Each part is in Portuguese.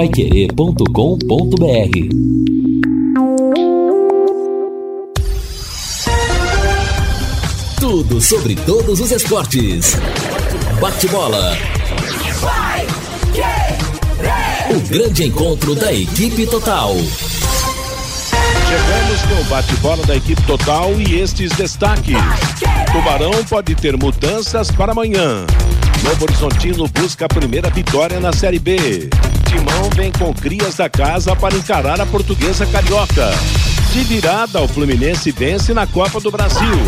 paiquerê.com.br Tudo sobre todos os esportes. Bate-bola. O grande encontro da equipe total. Chegamos com o bate-bola da equipe total e estes destaques. Tubarão pode ter mudanças para amanhã. Novo Horizontino busca a primeira vitória na Série B. Timão vem com crias da casa para encarar a portuguesa carioca. De virada, o Fluminense vence na Copa do Brasil.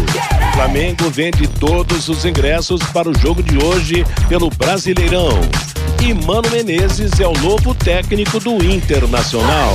Flamengo vende todos os ingressos para o jogo de hoje pelo Brasileirão. E Mano Menezes é o novo técnico do Internacional.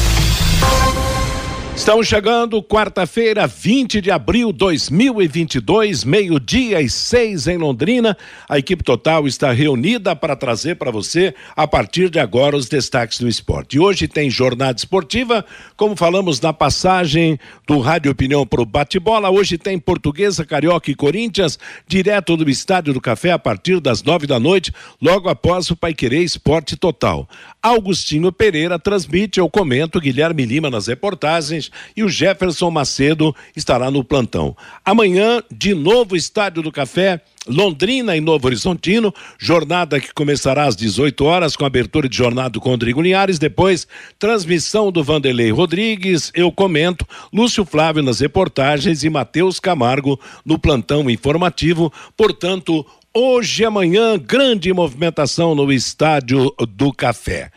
Estamos chegando quarta-feira, 20 de abril de 2022, meio-dia e seis em Londrina. A equipe total está reunida para trazer para você, a partir de agora, os destaques do esporte. E hoje tem jornada esportiva, como falamos na passagem do Rádio Opinião para o bate-bola. Hoje tem Portuguesa, Carioca e Corinthians, direto do Estádio do Café, a partir das nove da noite, logo após o Paiquerê Esporte Total. Augustinho Pereira transmite, eu comento, Guilherme Lima nas reportagens e o Jefferson Macedo estará no plantão. Amanhã, de novo, Estádio do Café. Londrina e Novo Horizontino, jornada que começará às 18 horas com abertura de jornada com Rodrigo Linhares, depois transmissão do Vanderlei Rodrigues, eu comento, Lúcio Flávio nas reportagens e Matheus Camargo no plantão informativo. Portanto, hoje e amanhã, grande movimentação no Estádio do Café.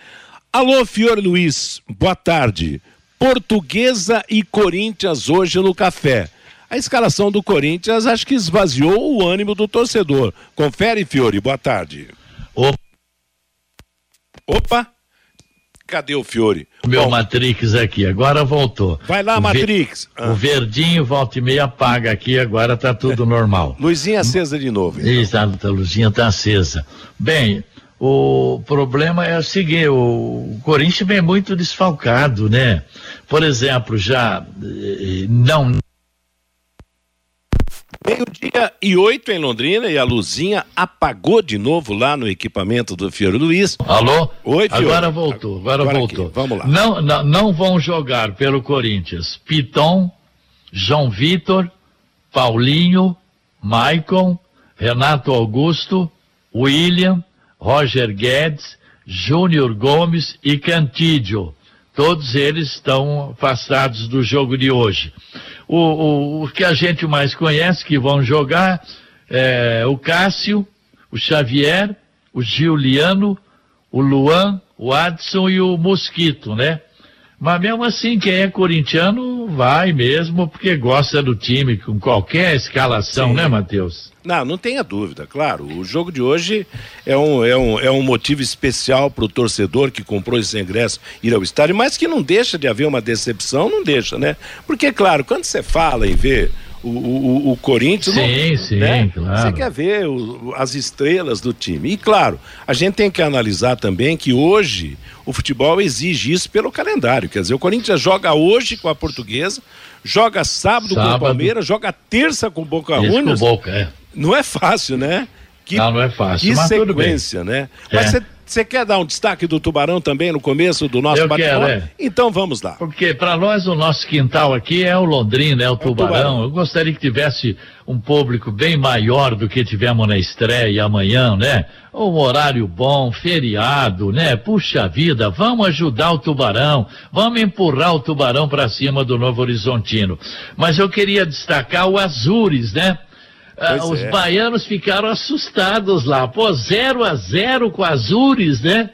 Alô, Fiore Luiz, boa tarde. Portuguesa e Corinthians hoje no café. A escalação do Corinthians acho que esvaziou o ânimo do torcedor. Confere, Fiore, boa tarde. Opa. Opa. Cadê o Fiore? Meu Bom, Matrix aqui, agora voltou. Vai lá, o Matrix. Ver, ah. O verdinho volta e meia apaga aqui, agora tá tudo normal. Luzinha acesa de novo. Então. Exato, a luzinha tá acesa. Bem, o problema é o seguinte, o Corinthians vem muito desfalcado, né? Por exemplo, já eh, não Meio-dia e oito em Londrina e a luzinha apagou de novo lá no equipamento do Fiore Luiz. Alô? Oi, Fiore. Agora voltou, agora, agora voltou. Aqui. Vamos lá. Não, não, não vão jogar pelo Corinthians Piton, João Vitor, Paulinho, Maicon, Renato Augusto, William, Roger Guedes, Júnior Gomes e Cantídio. Todos eles estão afastados do jogo de hoje. O, o, o que a gente mais conhece que vão jogar é o Cássio, o Xavier, o Giuliano, o Luan, o Adson e o Mosquito, né? Mas mesmo assim, quem é corintiano vai mesmo, porque gosta do time, com qualquer escalação, Sim. né, Matheus? Não, não tenha dúvida, claro. O jogo de hoje é um, é um, é um motivo especial para o torcedor que comprou esse ingresso ir ao estádio, mas que não deixa de haver uma decepção, não deixa, né? Porque, claro, quando você fala em ver o, o, o Corinthians. Sim, não, sim, né? claro. Você quer ver o, as estrelas do time. E claro, a gente tem que analisar também que hoje o futebol exige isso pelo calendário. Quer dizer, o Corinthians joga hoje com a portuguesa, joga sábado, sábado. com o Palmeiras, joga terça com o Boca Juniors. É. Não é fácil, né? Que, não, não é fácil. Que sequência, né? É. Mas você você quer dar um destaque do Tubarão também no começo do nosso bate-papo? É. Então vamos lá. Porque para nós o nosso quintal aqui é o Londrina, é o, tubarão. o tubarão. Eu gostaria que tivesse um público bem maior do que tivemos na estreia amanhã, né? Um horário bom, feriado, né? Puxa vida, vamos ajudar o Tubarão, vamos empurrar o Tubarão para cima do Novo Horizontino. Mas eu queria destacar o Azures, né? Ah, os é. baianos ficaram assustados lá. Pô, 0 a 0 com Azures, né?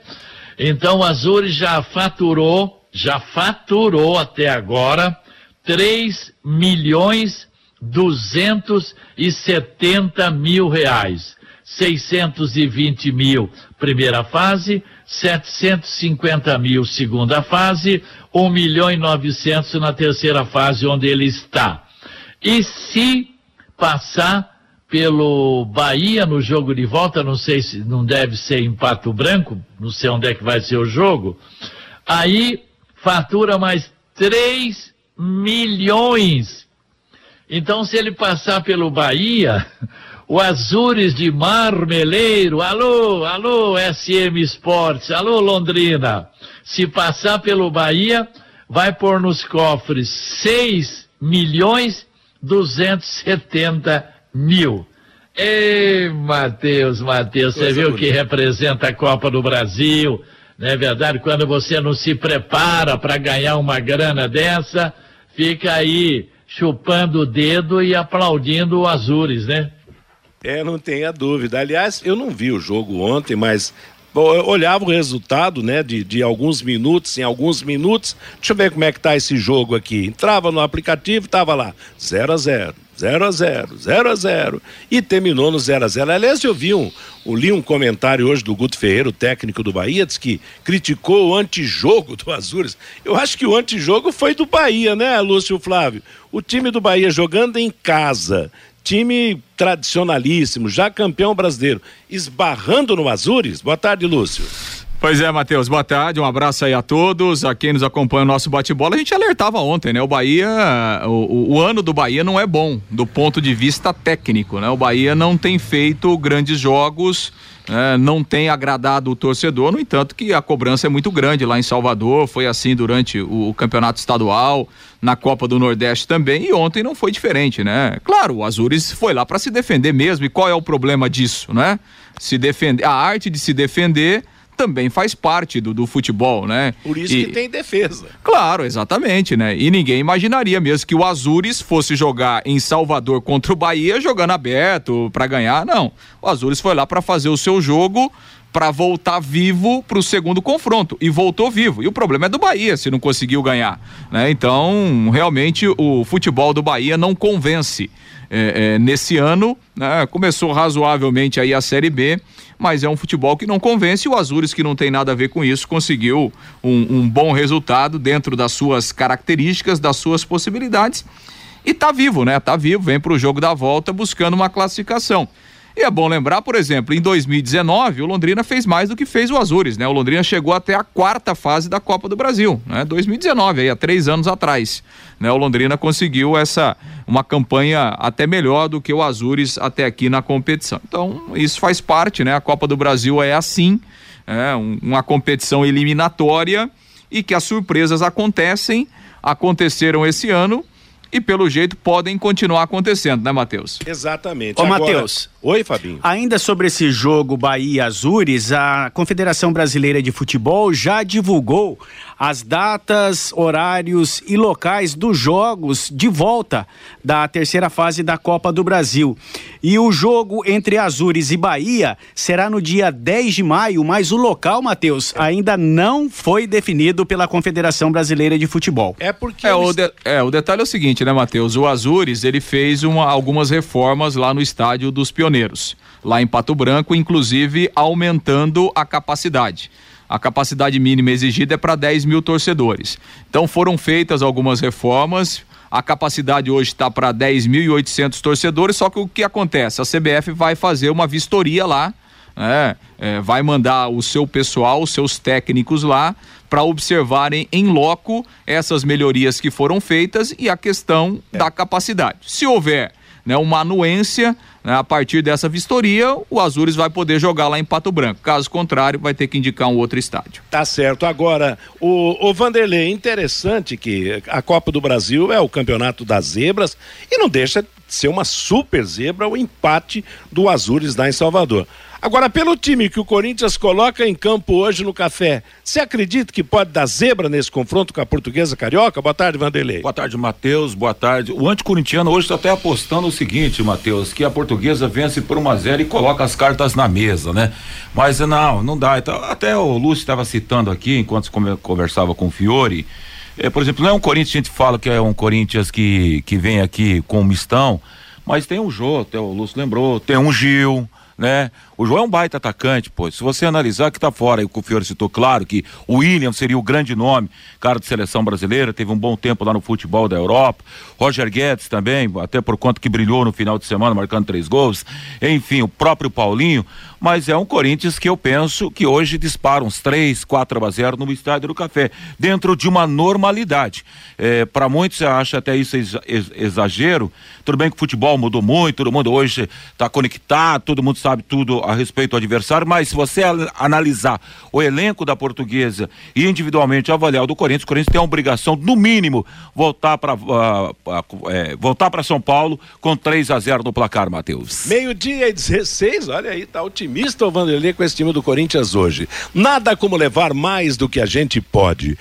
Então o Azures já faturou, já faturou até agora 3 milhões 270 mil reais. 620 mil primeira fase, 750 mil segunda fase, 1 milhão e 900 na terceira fase onde ele está. E se passar pelo Bahia no jogo de volta, não sei se não deve ser em Pato Branco, não sei onde é que vai ser o jogo, aí fatura mais 3 milhões. Então, se ele passar pelo Bahia, o Azures de Marmeleiro, alô, alô, SM Sports, alô, Londrina, se passar pelo Bahia, vai pôr nos cofres 6 milhões 270 mil. Ei, Matheus, Matheus, você viu que representa a Copa do Brasil, não é verdade? Quando você não se prepara para ganhar uma grana dessa, fica aí chupando o dedo e aplaudindo o Azures, né? É, não tenha dúvida. Aliás, eu não vi o jogo ontem, mas eu olhava o resultado, né, de, de alguns minutos, em alguns minutos. Deixa eu ver como é que tá esse jogo aqui. Entrava no aplicativo, tava lá, 0 a 0 0 a 0 0 a 0 e terminou no 0 a 0 Aliás, eu vi um, eu li um comentário hoje do Guto Ferreira, o técnico do Bahia, diz que criticou o antijogo do Azures. Eu acho que o antijogo foi do Bahia, né, Lúcio Flávio? O time do Bahia jogando em casa, time tradicionalíssimo, já campeão brasileiro, esbarrando no Azures. Boa tarde, Lúcio. Pois é, Matheus, boa tarde, um abraço aí a todos, a quem nos acompanha no nosso bate-bola. A gente alertava ontem, né? O Bahia, o, o, ano do Bahia não é bom do ponto de vista técnico, né? O Bahia não tem feito grandes jogos, né? não tem agradado o torcedor, no entanto que a cobrança é muito grande lá em Salvador, foi assim durante o, o campeonato estadual, na Copa do Nordeste também, e ontem não foi diferente, né? Claro, o Azures foi lá para se defender mesmo, e qual é o problema disso, né? Se defender, a arte de se defender também faz parte do, do futebol, né? Por isso e, que tem defesa. Claro, exatamente, né? E ninguém imaginaria mesmo que o Azures fosse jogar em Salvador contra o Bahia jogando aberto para ganhar, não. O Azures foi lá para fazer o seu jogo para voltar vivo para o segundo confronto e voltou vivo. E o problema é do Bahia se não conseguiu ganhar, né? Então, realmente o futebol do Bahia não convence. É, é, nesse ano, né? começou razoavelmente aí a Série B mas é um futebol que não convence. O Azures, que não tem nada a ver com isso, conseguiu um, um bom resultado dentro das suas características, das suas possibilidades. E tá vivo, né? Tá vivo, vem para o jogo da volta buscando uma classificação. E é bom lembrar, por exemplo, em 2019, o Londrina fez mais do que fez o Azures, né? O Londrina chegou até a quarta fase da Copa do Brasil, né? 2019, aí, há três anos atrás. Né? O Londrina conseguiu essa uma campanha até melhor do que o Azures até aqui na competição. Então, isso faz parte, né? A Copa do Brasil é assim, é um, uma competição eliminatória e que as surpresas acontecem, aconteceram esse ano e pelo jeito podem continuar acontecendo, né, Matheus? Exatamente. Ô, Matheus. Oi, Fabinho. Ainda sobre esse jogo Bahia Azures, a Confederação Brasileira de Futebol já divulgou as datas, horários e locais dos jogos de volta da terceira fase da Copa do Brasil. E o jogo entre Azures e Bahia será no dia 10 de maio, mas o local, Matheus, ainda não foi definido pela Confederação Brasileira de Futebol. É porque. É, o, de, é, o detalhe é o seguinte, né, Matheus? O Azures, ele fez uma, algumas reformas lá no estádio dos Pioneiros, lá em Pato Branco, inclusive aumentando a capacidade a capacidade mínima exigida é para 10 mil torcedores. Então foram feitas algumas reformas, a capacidade hoje está para 10.800 torcedores, só que o que acontece? A CBF vai fazer uma vistoria lá, né? É, vai mandar o seu pessoal, os seus técnicos lá, para observarem em loco essas melhorias que foram feitas e a questão é. da capacidade. Se houver né, uma anuência, né, a partir dessa vistoria, o Azures vai poder jogar lá em Pato Branco. Caso contrário, vai ter que indicar um outro estádio. Tá certo. Agora, o, o Vanderlei, interessante que a Copa do Brasil é o campeonato das zebras e não deixa de ser uma super zebra o empate do Azures lá em Salvador. Agora, pelo time que o Corinthians coloca em campo hoje no café, você acredita que pode dar zebra nesse confronto com a portuguesa carioca? Boa tarde, Vanderlei. Boa tarde, Matheus. Boa tarde. O anticorintiano hoje está até apostando o seguinte, Matheus, que a portuguesa vence por 1 a 0 e coloca as cartas na mesa, né? Mas não, não dá. Então, até o Lúcio estava citando aqui, enquanto conversava com o Fiore. É, por exemplo, não é um Corinthians, a gente fala que é um Corinthians que, que vem aqui com um mistão, mas tem um Jô, até o Lúcio lembrou, tem um Gil né? O João é um baita atacante, pô. Se você analisar que tá fora, e o Fiore citou claro que o William seria o grande nome, cara de seleção brasileira, teve um bom tempo lá no futebol da Europa. Roger Guedes também, até por conta que brilhou no final de semana, marcando três gols. Enfim, o próprio Paulinho. Mas é um Corinthians que eu penso que hoje dispara uns 3, 4 a 0 no estádio do Café, dentro de uma normalidade. É, Para muitos acha até isso exagero. Tudo bem que o futebol mudou muito, todo mundo hoje está conectado, todo mundo sabe tudo a respeito do adversário, mas se você analisar o elenco da portuguesa e individualmente avaliar o do Corinthians, o Corinthians tem a obrigação, no mínimo, voltar para uh, uh, é, voltar para São Paulo com 3 a 0 no placar, Matheus. Meio-dia e 16, olha aí, tá otimista o Vanderlei com esse time do Corinthians hoje. Nada como levar mais do que a gente pode.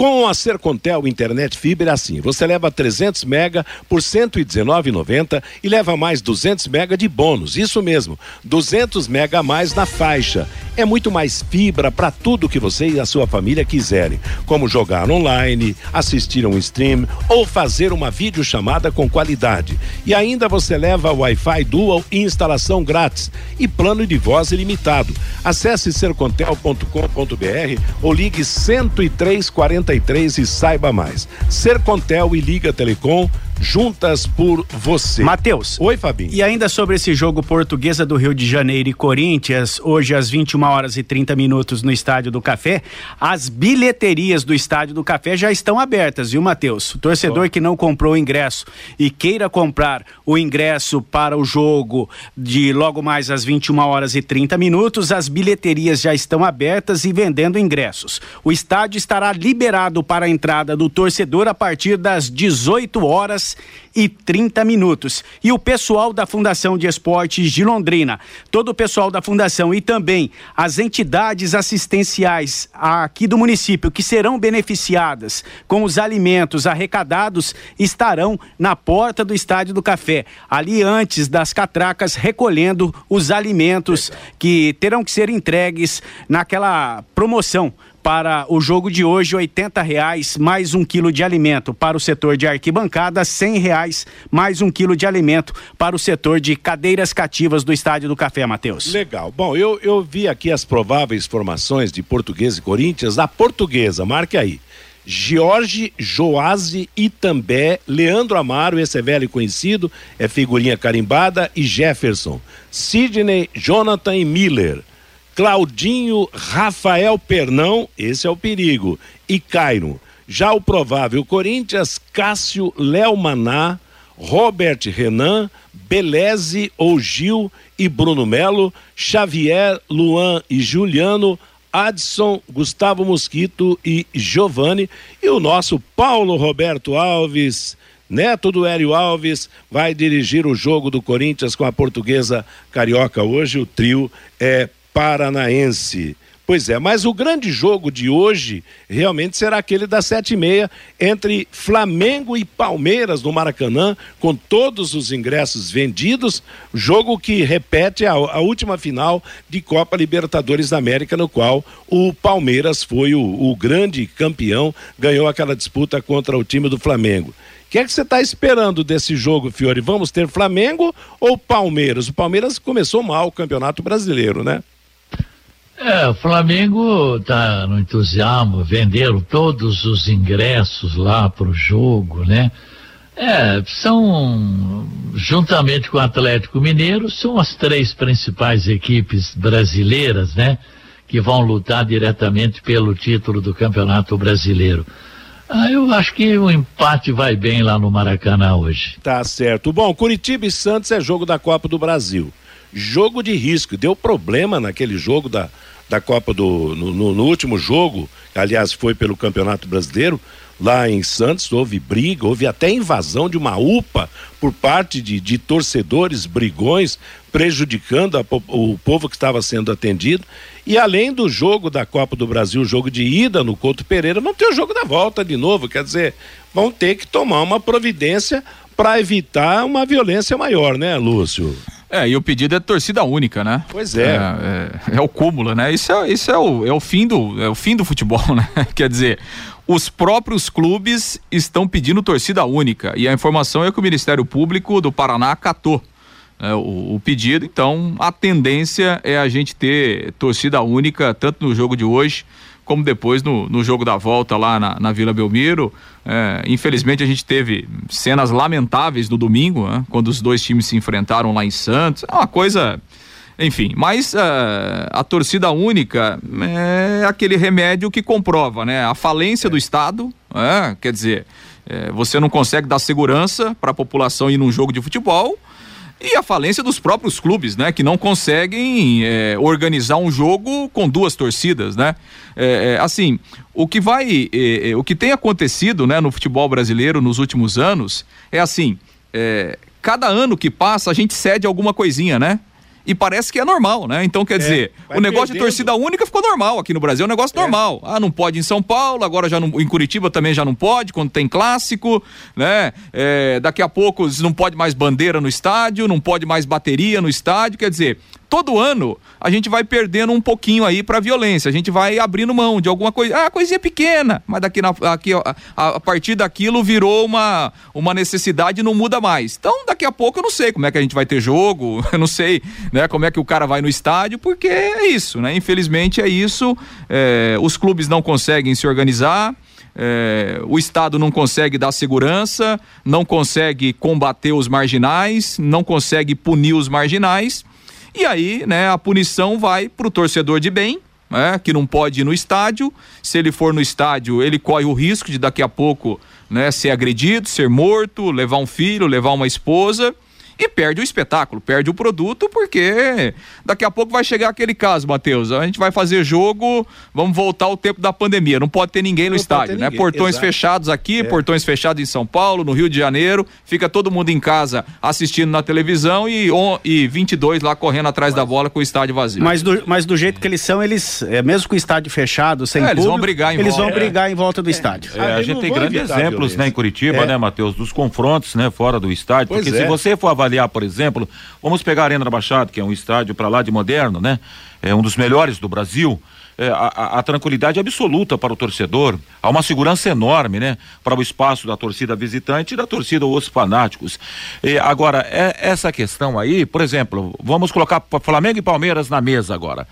Com a Sercontel Internet Fibra é assim, você leva 300 mega por 119,90 e leva mais 200 mega de bônus. Isso mesmo, 200 mega a mais na faixa. É muito mais fibra para tudo que você e a sua família quiserem, como jogar online, assistir um stream ou fazer uma videochamada com qualidade. E ainda você leva Wi-Fi Dual e instalação grátis e plano de voz ilimitado. Acesse sercontel.com.br ou ligue 10340 e saiba mais. Sercontel e Liga Telecom juntas por você. Matheus. Oi, Fabinho. E ainda sobre esse jogo Portuguesa do Rio de Janeiro e Corinthians, hoje às 21 horas e 30 minutos no Estádio do Café, as bilheterias do Estádio do Café já estão abertas, viu, Matheus? O torcedor oh. que não comprou o ingresso e queira comprar o ingresso para o jogo de logo mais às 21 horas e 30 minutos, as bilheterias já estão abertas e vendendo ingressos. O estádio estará liberado para a entrada do torcedor a partir das 18 horas e 30 minutos. E o pessoal da Fundação de Esportes de Londrina, todo o pessoal da Fundação e também as entidades assistenciais aqui do município que serão beneficiadas com os alimentos arrecadados estarão na porta do Estádio do Café, ali antes das catracas, recolhendo os alimentos que terão que ser entregues naquela promoção para o jogo de hoje, oitenta reais mais um quilo de alimento para o setor de arquibancada, cem reais mais um quilo de alimento para o setor de cadeiras cativas do Estádio do Café, Matheus. Legal. Bom, eu, eu vi aqui as prováveis formações de Português e Corinthians. A portuguesa, marque aí. Jorge Joase Itambé, Leandro Amaro, esse é velho conhecido, é figurinha carimbada, e Jefferson. Sidney, Jonathan e Miller. Claudinho Rafael Pernão, esse é o perigo, e Cairo. Já o provável Corinthians, Cássio Léo Maná, Robert Renan, Beleze ou Gil e Bruno Melo, Xavier, Luan e Juliano, Adson, Gustavo Mosquito e Giovanni. E o nosso Paulo Roberto Alves, neto do Hélio Alves, vai dirigir o jogo do Corinthians com a portuguesa carioca. Hoje o trio é Paranaense. Pois é, mas o grande jogo de hoje realmente será aquele das sete e meia entre Flamengo e Palmeiras no Maracanã, com todos os ingressos vendidos, jogo que repete a, a última final de Copa Libertadores da América, no qual o Palmeiras foi o, o grande campeão, ganhou aquela disputa contra o time do Flamengo. O que é que você está esperando desse jogo, Fiore? Vamos ter Flamengo ou Palmeiras? O Palmeiras começou mal o Campeonato Brasileiro, né? É, o Flamengo está no entusiasmo, venderam todos os ingressos lá para o jogo, né? É, são, juntamente com o Atlético Mineiro, são as três principais equipes brasileiras, né? Que vão lutar diretamente pelo título do Campeonato Brasileiro. Ah, eu acho que o empate vai bem lá no Maracanã hoje. Tá certo. Bom, Curitiba e Santos é jogo da Copa do Brasil. Jogo de risco. Deu problema naquele jogo da, da Copa do. No, no, no, último jogo, aliás, foi pelo Campeonato Brasileiro, lá em Santos, houve briga, houve até invasão de uma UPA por parte de, de torcedores brigões, prejudicando a, o povo que estava sendo atendido. E além do jogo da Copa do Brasil, jogo de ida no Couto Pereira, não tem o jogo da volta de novo. Quer dizer, vão ter que tomar uma providência para evitar uma violência maior, né, Lúcio? É, e o pedido é torcida única, né? Pois é. É, é, é o cúmulo, né? Isso é, isso é, o, é, o fim do, é o fim do futebol, né? Quer dizer, os próprios clubes estão pedindo torcida única. E a informação é que o Ministério Público do Paraná acatou né, o, o, pedido. Então, a tendência é a gente ter torcida única, tanto no jogo de hoje, como depois no, no jogo da volta lá na, na Vila Belmiro. É, infelizmente, a gente teve cenas lamentáveis no domingo, né, quando os dois times se enfrentaram lá em Santos. É uma coisa. Enfim, mas uh, a torcida única é aquele remédio que comprova, né? A falência do Estado, é, quer dizer, é, você não consegue dar segurança para a população ir num jogo de futebol e a falência dos próprios clubes, né? Que não conseguem é, organizar um jogo com duas torcidas, né? É, é, assim, o que vai, é, é, o que tem acontecido, né, no futebol brasileiro nos últimos anos é assim, é, cada ano que passa a gente cede alguma coisinha, né? E parece que é normal, né? Então, quer é, dizer, o negócio perdendo. de torcida única ficou normal aqui no Brasil, é um negócio é. normal. Ah, não pode em São Paulo, agora já não, em Curitiba também já não pode, quando tem clássico, né? É, daqui a pouco não pode mais bandeira no estádio, não pode mais bateria no estádio, quer dizer, todo ano a gente vai perdendo um pouquinho aí para violência, a gente vai abrindo mão de alguma coisa, ah, coisinha pequena, mas daqui, na, aqui, a, a, partir daquilo virou uma, uma necessidade e não muda mais. Então, daqui a pouco eu não sei como é que a gente vai ter jogo, eu não sei né, como é que o cara vai no estádio, porque é isso, né? Infelizmente é isso, é, os clubes não conseguem se organizar, é, o Estado não consegue dar segurança, não consegue combater os marginais, não consegue punir os marginais e aí, né, a punição vai para o torcedor de bem, né, que não pode ir no estádio. Se ele for no estádio, ele corre o risco de daqui a pouco né, ser agredido, ser morto, levar um filho, levar uma esposa e perde o espetáculo, perde o produto, porque daqui a pouco vai chegar aquele caso, Matheus. A gente vai fazer jogo, vamos voltar ao tempo da pandemia. Não pode ter ninguém no não estádio, né? Ninguém. Portões Exato. fechados aqui, é. portões fechados em São Paulo, no Rio de Janeiro. Fica todo mundo em casa assistindo na televisão e, on, e 22 lá correndo atrás mas, da bola com o estádio vazio. Mas do, mas do jeito que eles são, eles, é, mesmo com o estádio fechado, sem é, público, eles vão brigar em eles volta. vão brigar em volta do é. estádio. É, a gente tem grandes exemplos né, em Curitiba, é. né, Matheus, dos confrontos né, fora do estádio. Pois porque se você for avaliar, por exemplo, Vamos pegar a Arena da Baixada, que é um estádio para lá de moderno, né? É um dos melhores do Brasil. É, a, a, tranquilidade absoluta para o torcedor, há uma segurança enorme, né? Para o espaço da torcida visitante e da torcida os fanáticos. E, agora, é, essa questão aí, por exemplo, vamos colocar Flamengo e Palmeiras na mesa agora.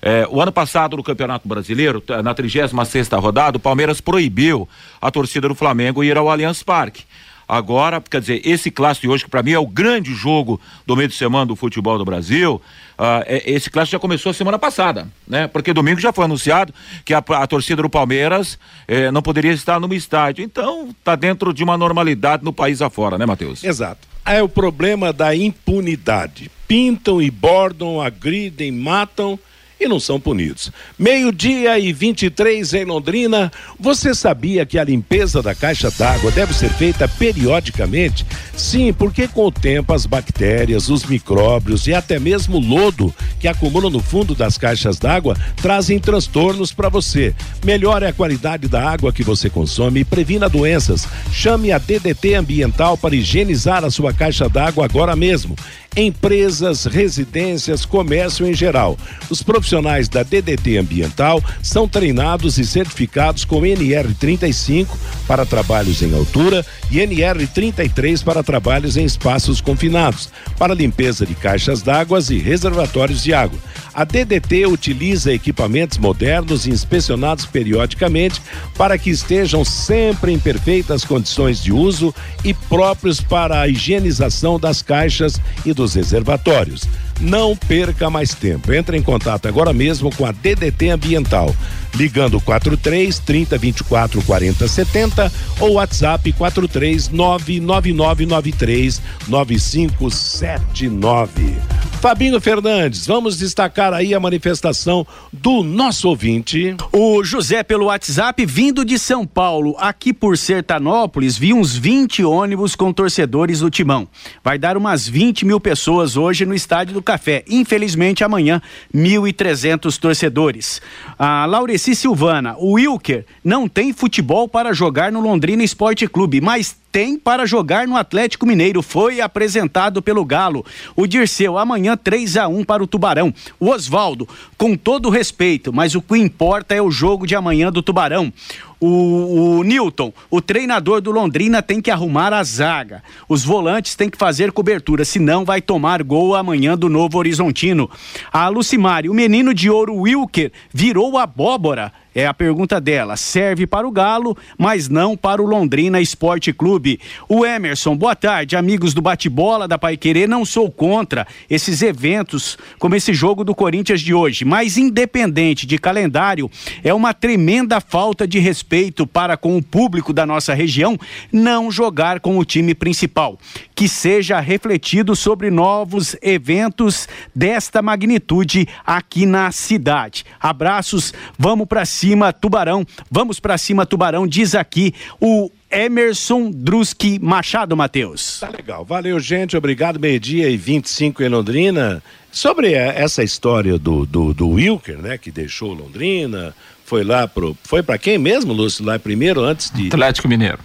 É, o ano passado, no Campeonato Brasileiro, na 36 sexta rodada, o Palmeiras proibiu a torcida do Flamengo ir ao Allianz Parque. Agora, quer dizer, esse clássico de hoje, que para mim é o grande jogo do meio de semana do futebol do Brasil, uh, esse clássico já começou semana passada, né? Porque domingo já foi anunciado que a, a torcida do Palmeiras eh, não poderia estar no estádio. Então, tá dentro de uma normalidade no país afora, né, Matheus? Exato. É o problema da impunidade. Pintam e bordam, agridem, matam e não são punidos. Meio-dia e 23 em Londrina. Você sabia que a limpeza da caixa d'água deve ser feita periodicamente? Sim, porque com o tempo as bactérias, os micróbios e até mesmo o lodo que acumulam no fundo das caixas d'água trazem transtornos para você. Melhore a qualidade da água que você consome e previna doenças. Chame a DDT Ambiental para higienizar a sua caixa d'água agora mesmo empresas, residências, comércio em geral. Os profissionais da DDT Ambiental são treinados e certificados com NR35 para trabalhos em altura e NR33 para trabalhos em espaços confinados, para limpeza de caixas d'água e reservatórios de água. A DDT utiliza equipamentos modernos e inspecionados periodicamente para que estejam sempre em perfeitas condições de uso e próprios para a higienização das caixas e dos reservatórios. Não perca mais tempo. Entre em contato agora mesmo com a DDT Ambiental, ligando 43 30 24 40 70 ou WhatsApp 43 99993 9579. Fabinho Fernandes, vamos destacar aí a manifestação do nosso ouvinte. O José pelo WhatsApp vindo de São Paulo, aqui por Sertanópolis, vi uns 20 ônibus com torcedores do Timão. Vai dar umas 20 mil pessoas hoje no Estádio do Café. Infelizmente, amanhã, 1.300 torcedores. A Laureci Silvana, o Wilker não tem futebol para jogar no Londrina Esporte Clube, mas tem para jogar no Atlético Mineiro. Foi apresentado pelo Galo. O Dirceu, amanhã 3 a 1 para o Tubarão. O Oswaldo, com todo respeito, mas o que importa é o jogo de amanhã do Tubarão. O, o Newton, o treinador do Londrina tem que arrumar a zaga. Os volantes têm que fazer cobertura, senão vai tomar gol amanhã do Novo Horizontino. A Lucimari, o menino de ouro Wilker virou abóbora. É a pergunta dela. Serve para o Galo, mas não para o Londrina Esporte Clube. O Emerson, boa tarde, amigos do bate-bola da Pai Querer. Não sou contra esses eventos como esse jogo do Corinthians de hoje, mas independente de calendário, é uma tremenda falta de respeito para com o público da nossa região não jogar com o time principal. Que seja refletido sobre novos eventos desta magnitude aqui na cidade. Abraços, vamos para cima Tubarão. Vamos para cima, Tubarão, diz aqui o Emerson Druski Machado, Matheus. Tá legal. Valeu, gente. Obrigado. Meio-dia e 25 em Londrina. Sobre essa história do, do, do Wilker, né, que deixou Londrina, foi lá pro. Foi para quem mesmo, Lúcio? Lá primeiro, antes de. Atlético Mineiro.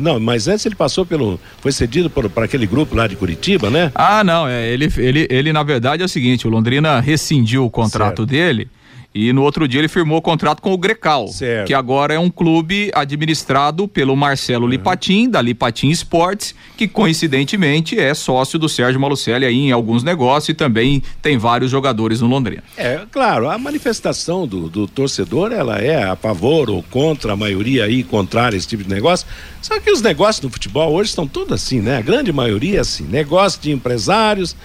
Não, mas antes ele passou pelo. Foi cedido para aquele grupo lá de Curitiba, né? Ah, não. É, ele, ele, ele, na verdade, é o seguinte: o Londrina rescindiu o contrato certo. dele e no outro dia ele firmou o contrato com o Grecal, certo. que agora é um clube administrado pelo Marcelo uhum. Lipatim, da Lipatim Esportes, que coincidentemente é sócio do Sérgio Malucelli aí em alguns negócios e também tem vários jogadores no Londrina. É, claro, a manifestação do, do torcedor, ela é a favor ou contra a maioria aí, contrária a esse tipo de negócio. Só que os negócios no futebol hoje estão todos assim, né? A grande maioria é assim, negócio de empresários,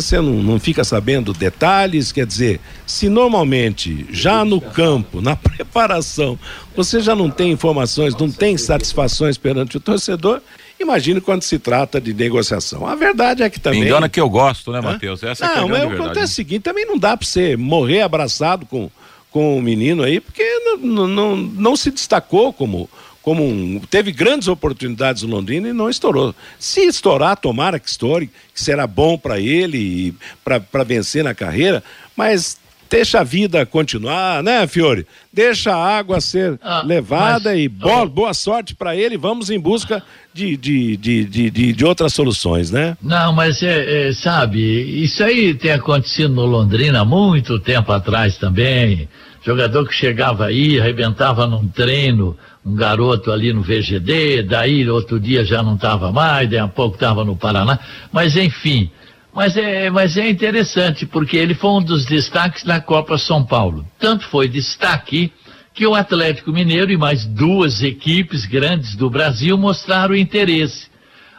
você não, não fica sabendo detalhes, quer dizer, se normalmente já no campo, na preparação, você já não tem informações, não tem satisfações perante o torcedor, imagine quando se trata de negociação. A verdade é que também. Me engana que eu gosto, né, Matheus? Essa não, é a mas acontece o seguinte: também não dá para você morrer abraçado com, com o menino aí, porque não, não, não se destacou como como um, teve grandes oportunidades no Londrina e não estourou. Se estourar, tomara que estoure, que será bom para ele para vencer na carreira, mas deixa a vida continuar, né, Fiore? Deixa a água ser ah, levada mas... e boa, boa sorte para ele. Vamos em busca de, de, de, de, de, outras soluções, né? Não, mas é, é, sabe, isso aí tem acontecido no Londrina há muito tempo atrás também. Jogador que chegava aí, arrebentava num treino, um garoto ali no VGD, daí outro dia já não estava mais, daí a pouco estava no Paraná, mas enfim. Mas é, mas é interessante, porque ele foi um dos destaques da Copa São Paulo. Tanto foi destaque que o Atlético Mineiro e mais duas equipes grandes do Brasil mostraram interesse.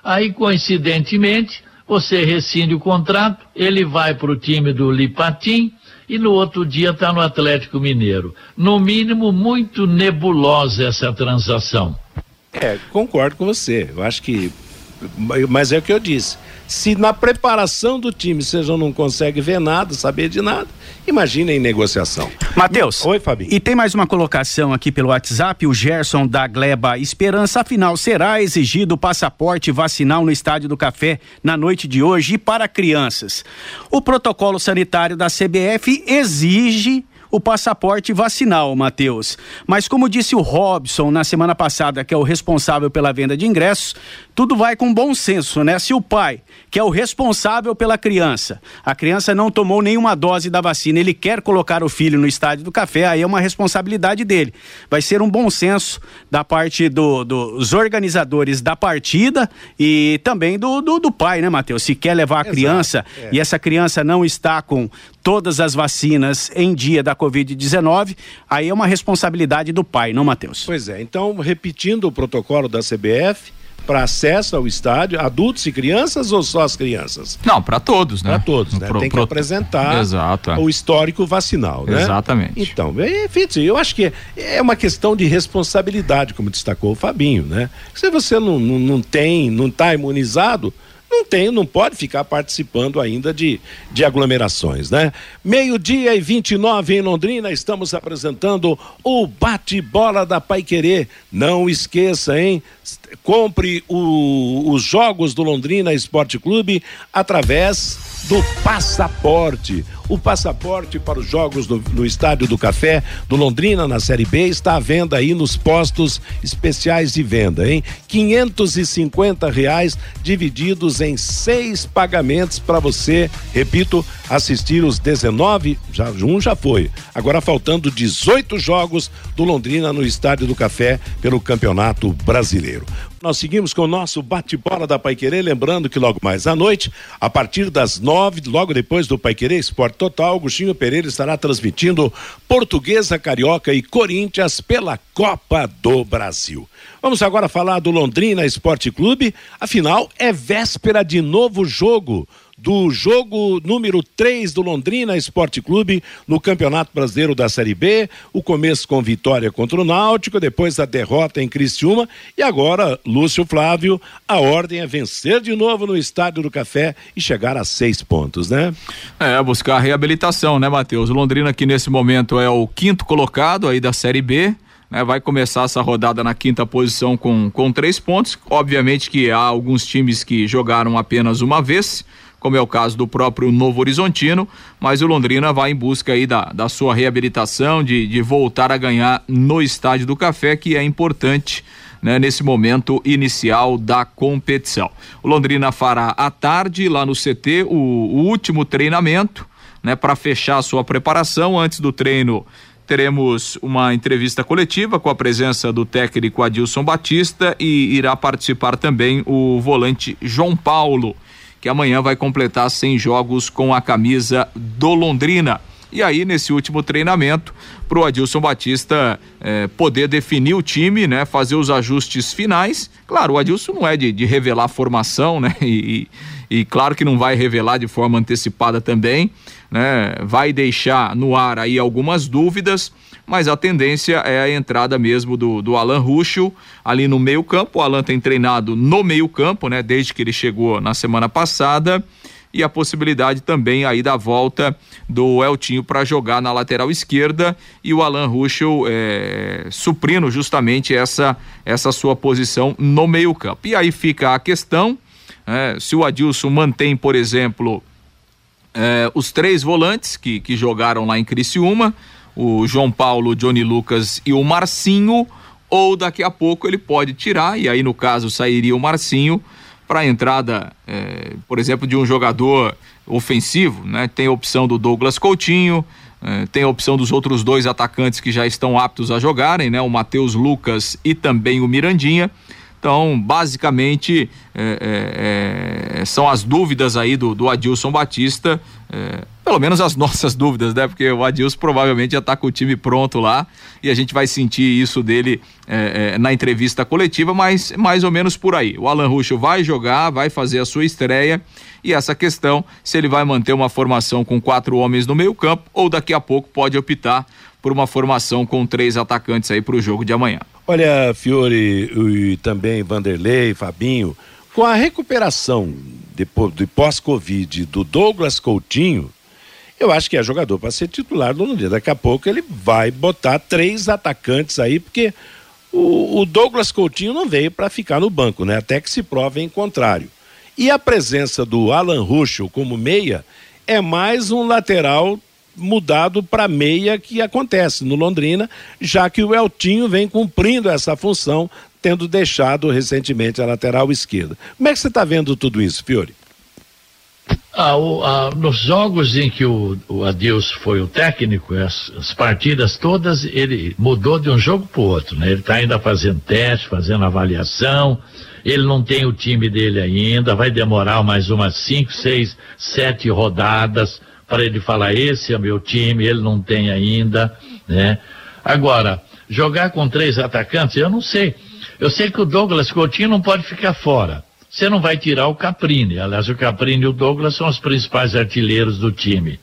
Aí, coincidentemente, você rescinde o contrato, ele vai para o time do Lipatim, e no outro dia está no Atlético Mineiro. No mínimo, muito nebulosa essa transação. É, concordo com você. Eu acho que. Mas é o que eu disse. Se na preparação do time você já não consegue ver nada, saber de nada, imagine em negociação. Matheus. Oi, Fabi. E tem mais uma colocação aqui pelo WhatsApp, o Gerson da Gleba Esperança. Afinal, será exigido passaporte vacinal no Estádio do Café na noite de hoje e para crianças? O protocolo sanitário da CBF exige o passaporte vacinal, Matheus. Mas como disse o Robson na semana passada, que é o responsável pela venda de ingressos, tudo vai com bom senso, né? Se o pai, que é o responsável pela criança, a criança não tomou nenhuma dose da vacina, ele quer colocar o filho no estádio do café, aí é uma responsabilidade dele. Vai ser um bom senso da parte do, dos organizadores da partida e também do, do, do pai, né, Matheus? Se quer levar a Exato, criança é. e essa criança não está com todas as vacinas em dia da Covid-19, aí é uma responsabilidade do pai, não, Matheus? Pois é, então, repetindo o protocolo da CBF, para acesso ao estádio, adultos e crianças ou só as crianças? Não, para todos, né? Para todos, né? Pro, Tem que pro... apresentar Exato. o histórico vacinal, né? Exatamente. Então, enfim, eu acho que é uma questão de responsabilidade, como destacou o Fabinho, né? Se você não, não, não tem, não está imunizado, não tem, não pode ficar participando ainda de, de aglomerações, né? Meio-dia e 29 em Londrina, estamos apresentando o bate-bola da Pai Querer. Não esqueça, hein? Compre o, os jogos do Londrina Esporte Clube através do passaporte. O passaporte para os jogos do, no Estádio do Café do Londrina na Série B está à venda aí nos postos especiais de venda, hein? 550 reais divididos em seis pagamentos para você, repito, assistir os 19, já um já foi. Agora faltando 18 jogos do Londrina no Estádio do Café pelo Campeonato Brasileiro. Nós seguimos com o nosso bate-bola da Paiquerê, lembrando que logo mais à noite, a partir das nove, logo depois do Paiquerê Esporte Total, Agostinho Pereira estará transmitindo Portuguesa, Carioca e Corinthians pela Copa do Brasil. Vamos agora falar do Londrina Esporte Clube, afinal é véspera de novo jogo do jogo número 3 do Londrina Esporte Clube no Campeonato Brasileiro da Série B. O começo com vitória contra o Náutico, depois a derrota em Criciúma e agora, Lúcio Flávio, a ordem é vencer de novo no Estádio do Café e chegar a seis pontos, né? É, buscar a reabilitação, né, Matheus? Londrina que nesse momento é o quinto colocado aí da Série B. Né, vai começar essa rodada na quinta posição com, com três pontos. Obviamente que há alguns times que jogaram apenas uma vez, como é o caso do próprio Novo Horizontino, mas o Londrina vai em busca aí da, da sua reabilitação, de, de voltar a ganhar no Estádio do Café, que é importante. Né, nesse momento inicial da competição. O Londrina fará à tarde lá no CT o, o último treinamento, né, para fechar a sua preparação. Antes do treino, teremos uma entrevista coletiva com a presença do técnico Adilson Batista e irá participar também o volante João Paulo que amanhã vai completar 100 jogos com a camisa do Londrina. E aí, nesse último treinamento, para o Adilson Batista eh, poder definir o time, né? Fazer os ajustes finais. Claro, o Adilson não é de, de revelar formação, né? E, e, e, claro que não vai revelar de forma antecipada também, né? Vai deixar no ar aí algumas dúvidas mas a tendência é a entrada mesmo do, do Alan Ruschel ali no meio campo. O Alan tem treinado no meio campo, né? Desde que ele chegou na semana passada e a possibilidade também aí da volta do Eltinho para jogar na lateral esquerda e o Alan Ruschel é, suprindo justamente essa essa sua posição no meio campo. E aí fica a questão, é, se o Adilson mantém, por exemplo, é, os três volantes que, que jogaram lá em Criciúma, o João Paulo, o Johnny Lucas e o Marcinho, ou daqui a pouco ele pode tirar, e aí no caso sairia o Marcinho para a entrada, é, por exemplo, de um jogador ofensivo, né? Tem a opção do Douglas Coutinho, é, tem a opção dos outros dois atacantes que já estão aptos a jogarem, né? O Matheus Lucas e também o Mirandinha. Então, basicamente, é, é, é, são as dúvidas aí do, do Adilson Batista, é, pelo menos as nossas dúvidas, né? Porque o Adilson provavelmente já está com o time pronto lá e a gente vai sentir isso dele é, é, na entrevista coletiva, mas mais ou menos por aí. O Alan Ruschel vai jogar, vai fazer a sua estreia e essa questão, se ele vai manter uma formação com quatro homens no meio campo ou daqui a pouco pode optar por uma formação com três atacantes aí para o jogo de amanhã. Olha, Fiore e também Vanderlei, Fabinho, com a recuperação depois de pós-Covid do Douglas Coutinho, eu acho que é jogador para ser titular do Londrina. Daqui a pouco ele vai botar três atacantes aí, porque o, o Douglas Coutinho não veio para ficar no banco, né? Até que se prove em contrário. E a presença do Alan Ruschel como meia é mais um lateral mudado para meia que acontece no Londrina, já que o Eltinho vem cumprindo essa função, tendo deixado recentemente a lateral esquerda. Como é que você está vendo tudo isso, Fiore? Ah, o, ah, nos jogos em que o, o Adilson foi o técnico, as, as, partidas todas, ele mudou de um jogo para o outro, né? Ele está ainda fazendo teste, fazendo avaliação, ele não tem o time dele ainda, vai demorar mais umas cinco, seis, sete rodadas para ele falar esse é meu time, ele não tem ainda, né? Agora, jogar com três atacantes, eu não sei. Eu sei que o Douglas Coutinho não pode ficar fora. Você não vai tirar o Caprini. Aliás, o Caprini e o Douglas são os principais artilheiros do time.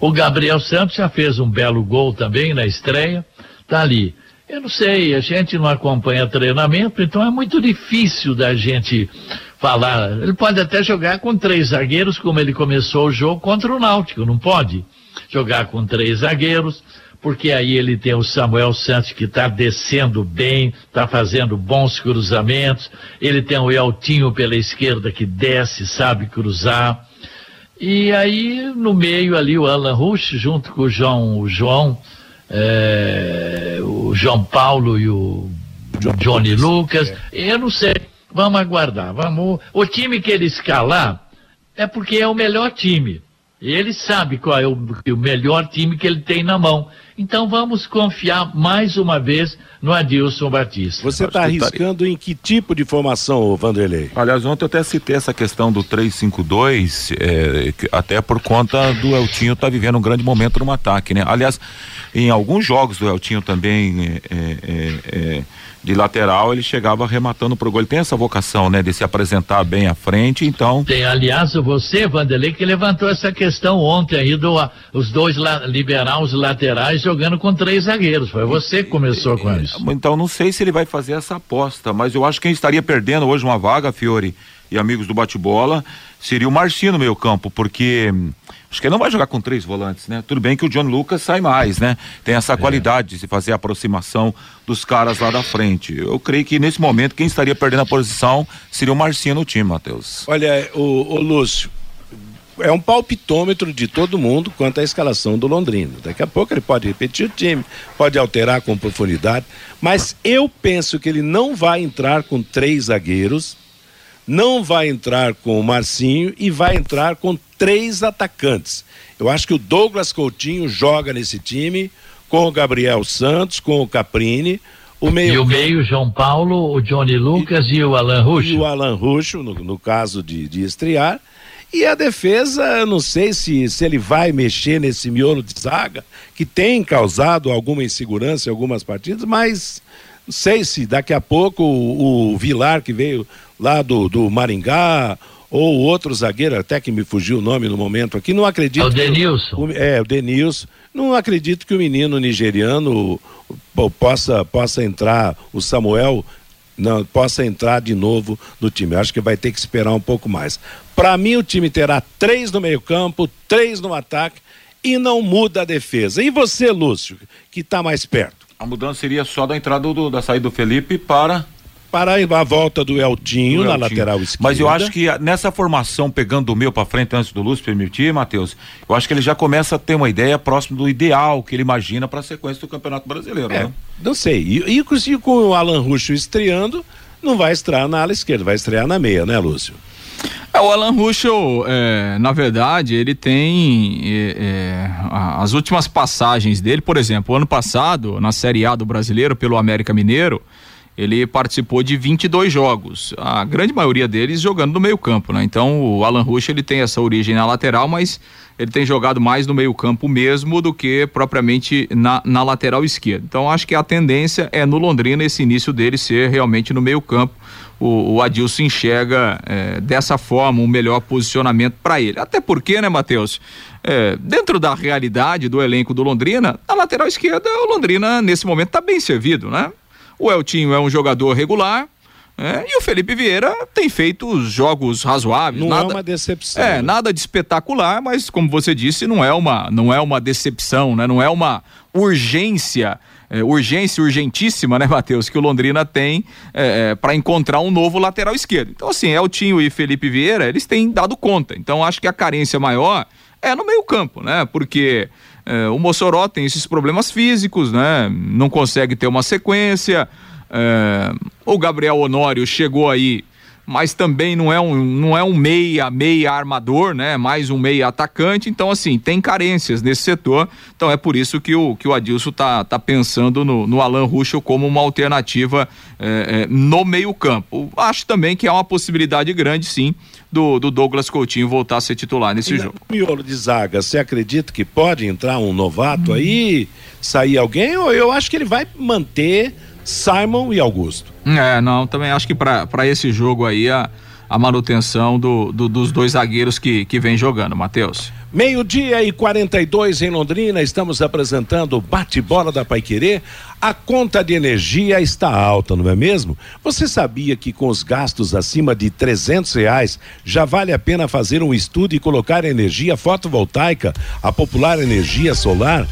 O Gabriel Santos já fez um belo gol também na estreia. Tá ali. Eu não sei, a gente não acompanha treinamento, então é muito difícil da gente falar. Ele pode até jogar com três zagueiros, como ele começou o jogo contra o Náutico, não pode? Jogar com três zagueiros, porque aí ele tem o Samuel Santos que está descendo bem, está fazendo bons cruzamentos, ele tem o Eltinho pela esquerda que desce, sabe cruzar. E aí, no meio ali, o Alan Rush, junto com o João, o João, é, o João Paulo e o Johnny Lucas. Eu não sei Vamos aguardar. Vamos. O time que ele escalar é porque é o melhor time. Ele sabe qual é o, o, melhor time que ele tem na mão. Então vamos confiar mais uma vez no Adilson Batista. Você está arriscando em que tipo de formação, Vanderlei? Aliás, ontem eu até citei essa questão do 3-5-2, é, até por conta do Eltinho estar tá vivendo um grande momento no ataque, né? Aliás, em alguns jogos do Eltinho também. É, é, é de lateral, ele chegava arrematando pro gol. Ele tem essa vocação, né, de se apresentar bem à frente, então. Tem, aliás, você, Vanderlei, que levantou essa questão ontem aí do os dois la, liberar os laterais jogando com três zagueiros. Foi você que começou com isso. Então, não sei se ele vai fazer essa aposta, mas eu acho que quem estaria perdendo hoje uma vaga, Fiore e amigos do bate-bola, seria o Marcinho no meio campo, porque Acho que ele não vai jogar com três volantes, né? Tudo bem que o John Lucas sai mais, né? Tem essa é. qualidade de se fazer a aproximação dos caras lá da frente. Eu creio que nesse momento quem estaria perdendo a posição seria o Marcinho no time, Matheus. Olha, o, o Lúcio, é um palpitômetro de todo mundo quanto à escalação do Londrina. Daqui a pouco ele pode repetir o time, pode alterar com profundidade, mas eu penso que ele não vai entrar com três zagueiros não vai entrar com o Marcinho e vai entrar com três atacantes. Eu acho que o Douglas Coutinho joga nesse time com o Gabriel Santos, com o Caprini. O meio... E o meio, João Paulo, o Johnny Lucas e, e o Alan Ruxo. E o Alan Ruxo, no, no caso de, de estrear. E a defesa, eu não sei se, se ele vai mexer nesse miolo de zaga, que tem causado alguma insegurança em algumas partidas, mas não sei se daqui a pouco o, o Vilar, que veio lá do, do Maringá, ou outro zagueiro, até que me fugiu o nome no momento aqui, não acredito. É o Denilson. Que, é, o Denilson. Não acredito que o menino nigeriano possa, possa entrar, o Samuel não possa entrar de novo no time. Acho que vai ter que esperar um pouco mais. Para mim, o time terá três no meio-campo, três no ataque e não muda a defesa. E você, Lúcio, que está mais perto? A mudança seria só da entrada do, da saída do Felipe para para a volta do Eltinho, do na lateral esquerda. Mas eu acho que nessa formação, pegando o meu para frente antes do Lúcio permitir, Matheus, eu acho que ele já começa a ter uma ideia próximo do ideal que ele imagina para a sequência do Campeonato Brasileiro, é, né? Não sei. E, e com o Alan Ruxo estreando, não vai estrear na ala esquerda, vai estrear na meia, né, Lúcio? É, o Alan Ruschel, é, na verdade, ele tem é, é as últimas passagens dele, por exemplo, ano passado, na Série A do Brasileiro, pelo América Mineiro, ele participou de 22 jogos, a grande maioria deles jogando no meio-campo, né? Então o Alan Rush ele tem essa origem na lateral, mas ele tem jogado mais no meio-campo mesmo do que propriamente na, na lateral esquerda. Então acho que a tendência é no Londrina esse início dele ser realmente no meio-campo. O, o Adilson enxerga é, dessa forma um melhor posicionamento para ele. Até porque, né, Matheus? É, dentro da realidade do elenco do Londrina, a lateral esquerda, o Londrina nesse momento está bem servido, né? O Eltinho é um jogador regular. É, e o Felipe Vieira tem feito jogos razoáveis. Não nada, é uma decepção. É, né? nada de espetacular, mas como você disse, não é uma, não é uma decepção, né? Não é uma urgência, é, urgência urgentíssima, né, Matheus, que o Londrina tem é, é para encontrar um novo lateral esquerdo. Então, assim, Eltinho e Felipe Vieira, eles têm dado conta. Então, acho que a carência maior é no meio-campo, né? Porque é, o Mossoró tem esses problemas físicos, né? Não consegue ter uma sequência. É, o Gabriel Honório chegou aí, mas também não é um, não é um meia, meia armador, né? Mais um meia atacante. Então, assim, tem carências nesse setor. Então é por isso que o, que o Adilson tá, tá pensando no, no Alan Ruschel como uma alternativa é, é, no meio-campo. Acho também que há uma possibilidade grande, sim, do, do Douglas Coutinho voltar a ser titular nesse e jogo. Miolo de zaga, você acredita que pode entrar um novato hum. aí, sair alguém? Ou eu acho que ele vai manter Simon e Augusto? É, não, também acho que para esse jogo aí a, a manutenção do, do, dos dois zagueiros que, que vem jogando, Matheus. Meio-dia e 42 em Londrina, estamos apresentando o bate-bola da Paiquerê. A conta de energia está alta, não é mesmo? Você sabia que com os gastos acima de trezentos reais já vale a pena fazer um estudo e colocar energia fotovoltaica, a popular energia solar?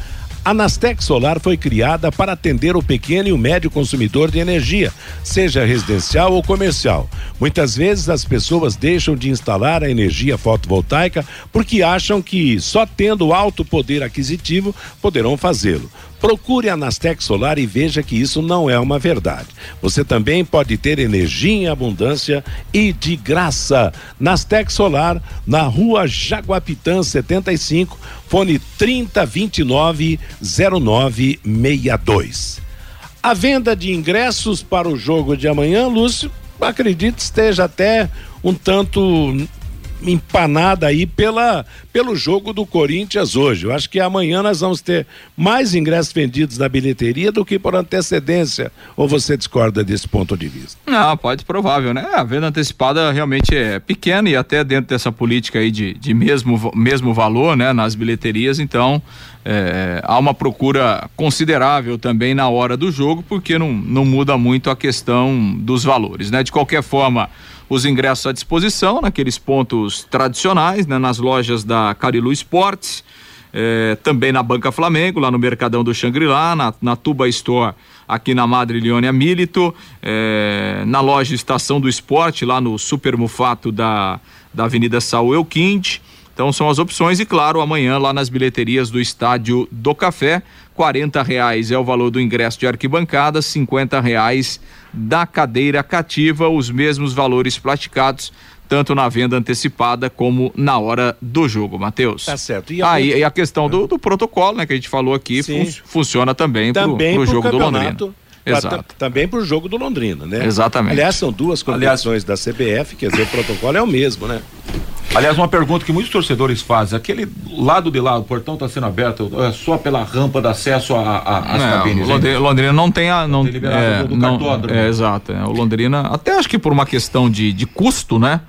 A Nastec Solar foi criada para atender o pequeno e o médio consumidor de energia, seja residencial ou comercial. Muitas vezes as pessoas deixam de instalar a energia fotovoltaica porque acham que só tendo alto poder aquisitivo poderão fazê-lo. Procure a Nastec Solar e veja que isso não é uma verdade. Você também pode ter energia em abundância e de graça. Nastec Solar, na rua Jaguapitã 75, fone 3029 0962. A venda de ingressos para o jogo de amanhã, Lúcio, acredito esteja até um tanto empanada aí pela, pelo jogo do Corinthians hoje. Eu acho que amanhã nós vamos ter mais ingressos vendidos na bilheteria do que por antecedência. Ou você discorda desse ponto de vista? Não, pode provável, né? A venda antecipada realmente é pequena e até dentro dessa política aí de, de mesmo, mesmo valor, né? Nas bilheterias, então é, há uma procura considerável também na hora do jogo, porque não, não muda muito a questão dos valores, né? De qualquer forma, os ingressos à disposição naqueles pontos tradicionais, né, nas lojas da Carilu Esportes, eh, também na Banca Flamengo, lá no Mercadão do Xangri-Lá, na, na Tuba Store, aqui na Madre Leônia Milito, eh, na loja Estação do Esporte, lá no Super Mufato da, da Avenida Saul Elquinde. Então são as opções e claro, amanhã lá nas bilheterias do Estádio do Café, quarenta reais é o valor do ingresso de arquibancada, cinquenta reais da cadeira cativa, os mesmos valores praticados tanto na venda antecipada como na hora do jogo, Matheus. Tá certo. E a, ah, e a questão do, do, protocolo, né, que a gente falou aqui, fun funciona também, também para o jogo do Londrina. Exato. Também para o jogo do Londrina, né? Exatamente. Aliás, são duas competições da CBF, quer dizer, o protocolo é o mesmo, né? Aliás, uma pergunta que muitos torcedores fazem: aquele lado de lá, o portão está sendo aberto, é só pela rampa de acesso às cabines? Londrina, Londrina não tem a. Não, tem é, do não, é, exato. É, o Londrina, até acho que por uma questão de, de custo, né?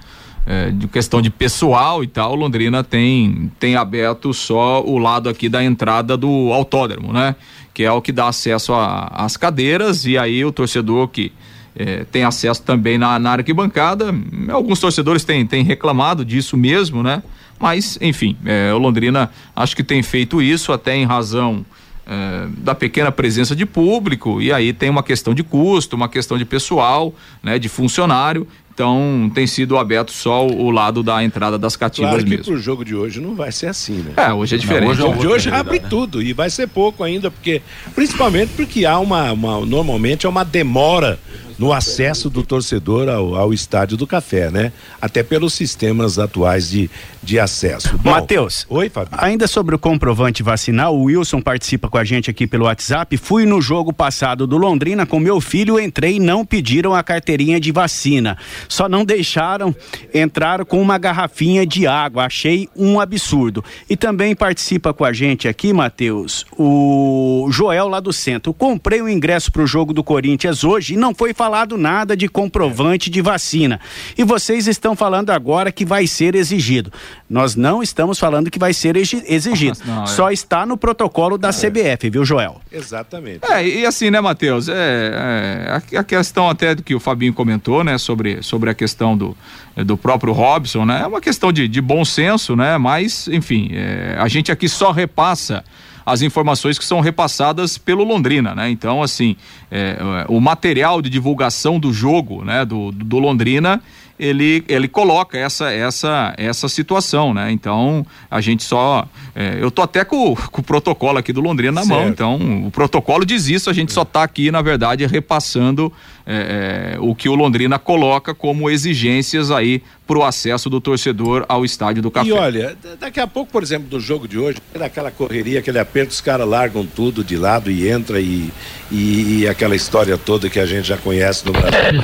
É, de questão de pessoal e tal, Londrina tem, tem aberto só o lado aqui da entrada do autódromo, né? Que é o que dá acesso às cadeiras e aí o torcedor que é, tem acesso também na, na arquibancada. Alguns torcedores têm, têm reclamado disso mesmo, né? Mas, enfim, é, o Londrina acho que tem feito isso até em razão é, da pequena presença de público, e aí tem uma questão de custo, uma questão de pessoal, né, de funcionário, então tem sido aberto só o, lado da entrada das cativas claro mesmo. que pro jogo de hoje não vai ser assim, né? É, hoje é diferente. Não, hoje, o jogo de hoje abre né? tudo e vai ser pouco ainda, porque principalmente porque há uma, uma normalmente é uma demora no acesso do torcedor ao, ao, estádio do Café, né? Até pelos sistemas atuais de, de acesso. Matheus. Oi, Fábio. Ainda sobre o comprovante vacinal, o Wilson participa com a gente aqui pelo WhatsApp. Fui no jogo passado do Londrina com meu filho, entrei e não pediram a carteirinha de vacina. Só não deixaram entrar com uma garrafinha de água. Achei um absurdo. E também participa com a gente aqui, Matheus, o Joel lá do centro. Comprei o um ingresso para o jogo do Corinthians hoje e não foi falado nada de comprovante de vacina. E vocês estão falando agora que vai ser exigido. Nós não estamos falando que vai ser exigido. Não, é. Só está no protocolo da é. CBF, viu, Joel? Exatamente. É, e assim, né, Matheus? É, é, a, questão até do que o Fabinho comentou, né, sobre, sobre a questão do, do próprio Robson, né? É uma questão de, de bom senso, né? Mas, enfim, é, a gente aqui só repassa as informações que são repassadas pelo Londrina, né? Então, assim, é, é, o material de divulgação do jogo, né, do, do Londrina, ele, ele coloca essa, essa, essa situação, né? Então, a gente só. É, eu tô até com, com, o protocolo aqui do Londrina na certo. mão. Então, o protocolo diz isso, a gente só está aqui, na verdade, repassando é, é, o que o Londrina coloca como exigências aí para o acesso do torcedor ao estádio do Café. E olha, daqui a pouco, por exemplo, do jogo de hoje, daquela correria, aquele aperto, os caras largam tudo de lado e entra e, e, e aquela história toda que a gente já conhece no Brasil.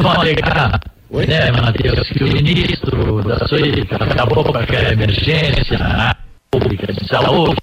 Oi? né, Matheus, que o ministro da Saúde acabou com aquela emergência pública de saúde.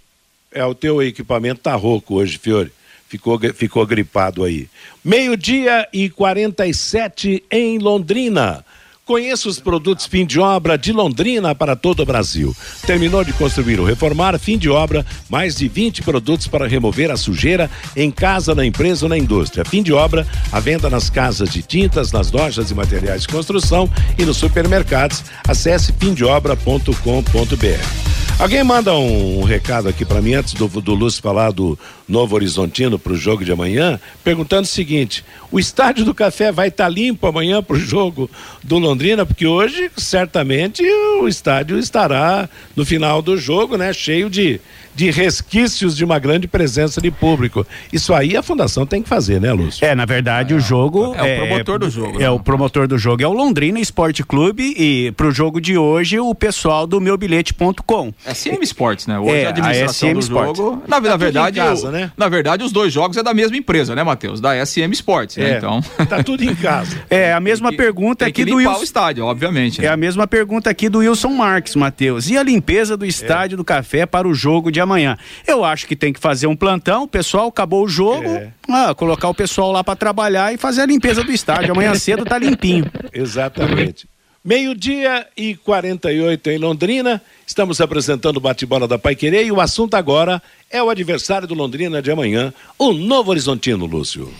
É, o teu equipamento tá rouco hoje, Fiore. Ficou, ficou gripado aí. Meio-dia e 47 em Londrina. Conheça os produtos fim de obra de Londrina para todo o Brasil. Terminou de construir ou reformar, fim de obra, mais de 20 produtos para remover a sujeira em casa, na empresa ou na indústria. Fim de obra, a venda nas casas de tintas, nas lojas de materiais de construção e nos supermercados. Acesse fimdeobra.com.br. Alguém manda um, recado aqui para mim antes do, do Lúcio falar do Novo Horizontino para o jogo de amanhã, perguntando o seguinte: o estádio do Café vai estar tá limpo amanhã para o jogo do Londrina? Porque hoje certamente o estádio estará no final do jogo, né, cheio de de resquícios de uma grande presença de público. Isso aí a fundação tem que fazer, né, Lúcio? É, na verdade, é, o jogo. É, é, o promotor do jogo. É, né? o promotor do jogo é o Londrina Esporte Clube e pro jogo de hoje o pessoal do meubilhete.com. É SM Sports, né? Hoje é, a administração a do Sports. jogo. Na, tá na verdade, casa, o, né? na verdade, os dois jogos é da mesma empresa, né, Matheus? Da SM Sports, né? É, então. Tá tudo em casa. É, a mesma pergunta aqui do Wilson. o estádio, obviamente. Né? É a mesma pergunta aqui do Wilson Marques, Matheus. E a limpeza do estádio do café para o jogo de amanhã? Eu acho que tem que fazer um plantão, o pessoal acabou o jogo, é. ah, colocar o pessoal lá para trabalhar e fazer a limpeza do estádio. Amanhã cedo tá limpinho. Exatamente. Meio-dia e 48 em Londrina. Estamos apresentando o bate-bola da Pai Querer e o assunto agora é o adversário do Londrina de amanhã, o Novo Horizontino, Lúcio.